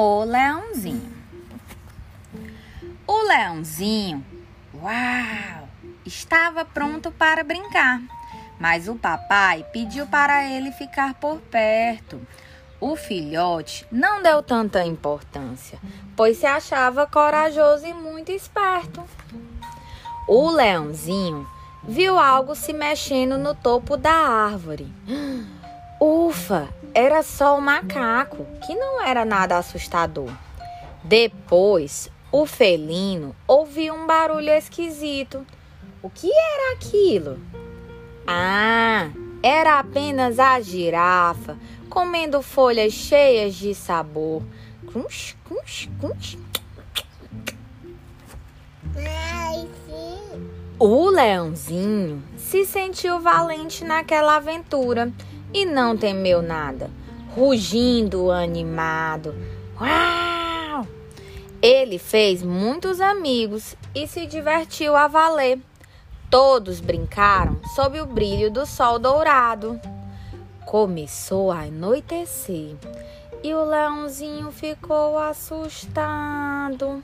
O leãozinho. O leãozinho, uau, estava pronto para brincar, mas o papai pediu para ele ficar por perto. O filhote não deu tanta importância, pois se achava corajoso e muito esperto. O leãozinho viu algo se mexendo no topo da árvore. Ufa, era só o macaco, que não era nada assustador. Depois, o felino ouviu um barulho esquisito. O que era aquilo? Ah, era apenas a girafa comendo folhas cheias de sabor. Crunch, crunch, crunch. O leãozinho se sentiu valente naquela aventura e não temeu nada, rugindo animado. Uau! Ele fez muitos amigos e se divertiu a valer. Todos brincaram sob o brilho do sol dourado. Começou a anoitecer e o leãozinho ficou assustado.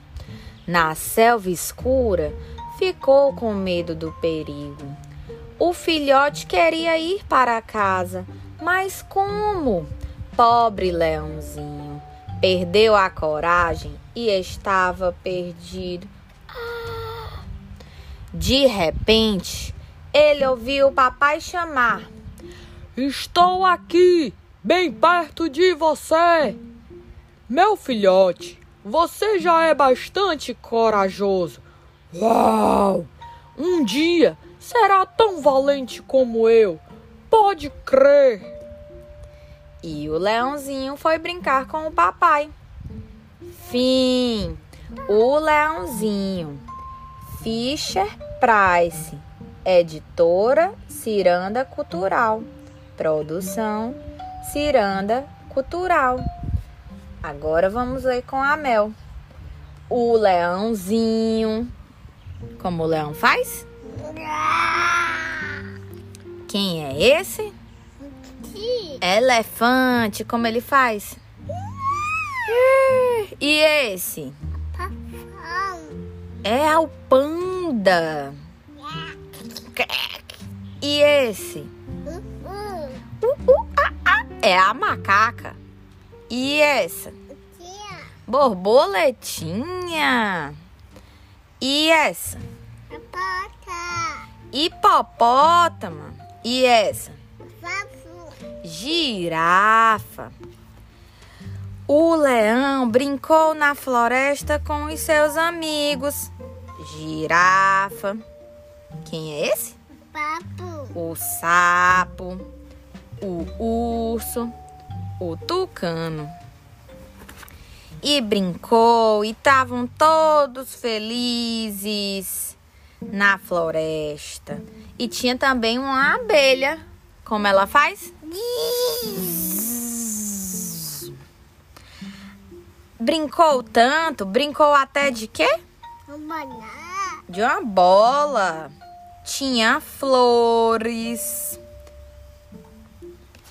Na selva escura, ficou com medo do perigo. O filhote queria ir para casa, mas como? Pobre leãozinho perdeu a coragem e estava perdido. De repente, ele ouviu o papai chamar: Estou aqui, bem perto de você. Meu filhote, você já é bastante corajoso. Uau! Um dia será tão valente como eu. Pode crer. E o leãozinho foi brincar com o papai. Fim. O leãozinho. Fischer Price. Editora Ciranda Cultural. Produção Ciranda Cultural. Agora vamos ler com a Mel. O leãozinho. Como o leão faz? Quem é esse? Elefante, como ele faz? E esse? É o panda. E esse? Uh, uh, ah, ah. É a macaca. E essa? Borboletinha. E essa? Hipopótamo. E essa? Girafa. O leão brincou na floresta com os seus amigos. Girafa. Quem é esse? Papo. O sapo. O urso. O tucano. E brincou e estavam todos felizes na floresta. E tinha também uma abelha. Como ela faz? Brincou tanto, brincou até de quê? De uma bola. Tinha flores.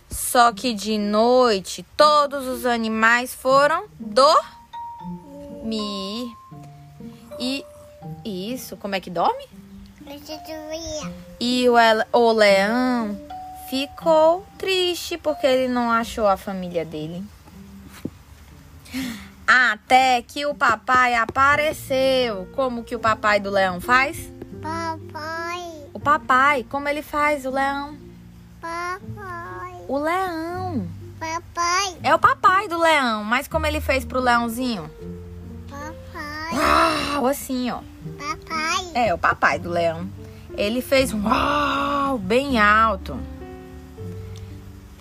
Só que de noite todos os animais foram dormir. E isso, como é que dorme? E o, o leão ficou triste porque ele não achou a família dele. Até que o papai apareceu. Como que o papai do leão faz? Papai. O papai, como ele faz o leão? Papai. O leão. Papai. É o papai do leão, mas como ele fez pro leãozinho? Papai. Uau, assim, ó. Papai. É, o papai do leão. Ele fez um uau bem alto.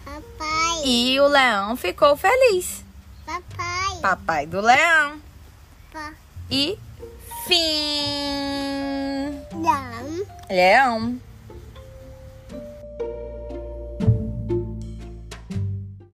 Papai. E o leão ficou feliz. Papai. Papai do leão. Pa- E fim. Não. Leão.